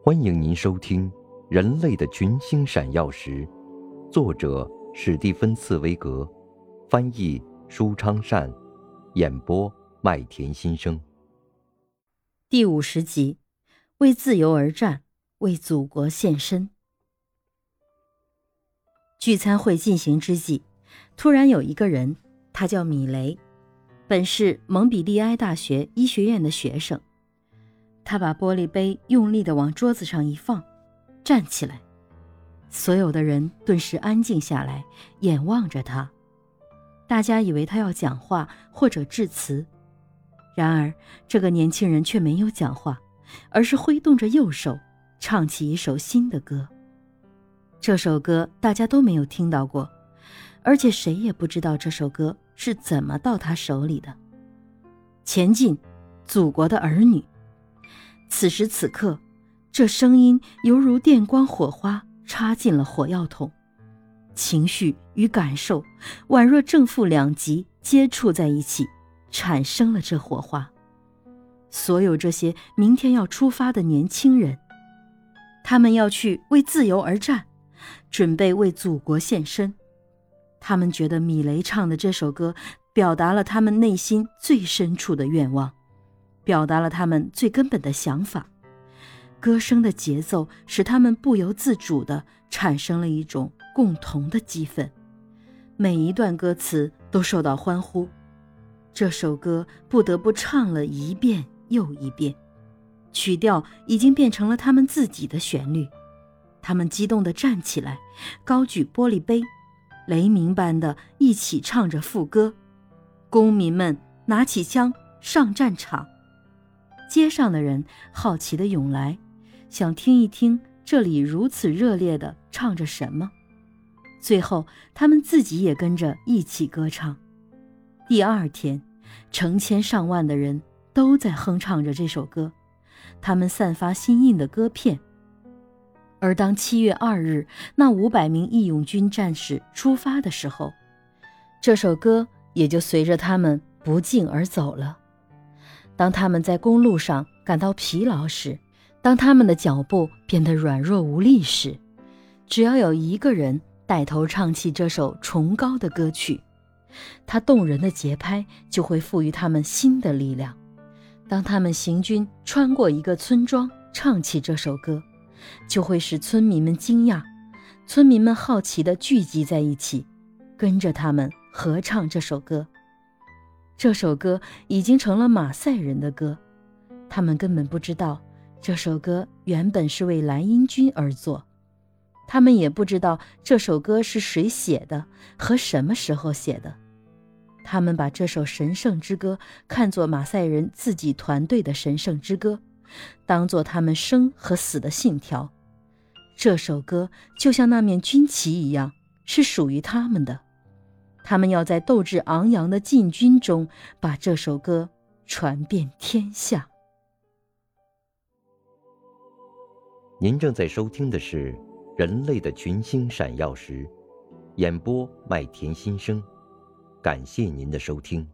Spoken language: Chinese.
欢迎您收听《人类的群星闪耀时》，作者史蒂芬·茨威格，翻译舒昌善，演播麦田心声。第五十集：为自由而战，为祖国献身。聚餐会进行之际，突然有一个人，他叫米雷，本是蒙彼利埃大学医学院的学生。他把玻璃杯用力的往桌子上一放，站起来，所有的人顿时安静下来，眼望着他。大家以为他要讲话或者致辞，然而这个年轻人却没有讲话，而是挥动着右手，唱起一首新的歌。这首歌大家都没有听到过，而且谁也不知道这首歌是怎么到他手里的。前进，祖国的儿女。此时此刻，这声音犹如电光火花插进了火药桶，情绪与感受宛若正负两极接触在一起，产生了这火花。所有这些明天要出发的年轻人，他们要去为自由而战，准备为祖国献身。他们觉得米雷唱的这首歌，表达了他们内心最深处的愿望。表达了他们最根本的想法，歌声的节奏使他们不由自主地产生了一种共同的激愤，每一段歌词都受到欢呼，这首歌不得不唱了一遍又一遍，曲调已经变成了他们自己的旋律，他们激动地站起来，高举玻璃杯，雷鸣般的一起唱着副歌，公民们拿起枪上战场。街上的人好奇地涌来，想听一听这里如此热烈地唱着什么。最后，他们自己也跟着一起歌唱。第二天，成千上万的人都在哼唱着这首歌，他们散发新印的歌片。而当七月二日那五百名义勇军战士出发的时候，这首歌也就随着他们不胫而走了。当他们在公路上感到疲劳时，当他们的脚步变得软弱无力时，只要有一个人带头唱起这首崇高的歌曲，他动人的节拍就会赋予他们新的力量。当他们行军穿过一个村庄，唱起这首歌，就会使村民们惊讶，村民们好奇地聚集在一起，跟着他们合唱这首歌。这首歌已经成了马赛人的歌，他们根本不知道这首歌原本是为蓝茵军而作，他们也不知道这首歌是谁写的和什么时候写的。他们把这首神圣之歌看作马赛人自己团队的神圣之歌，当做他们生和死的信条。这首歌就像那面军旗一样，是属于他们的。他们要在斗志昂扬的禁军中，把这首歌传遍天下。您正在收听的是《人类的群星闪耀时》，演播麦田心声，感谢您的收听。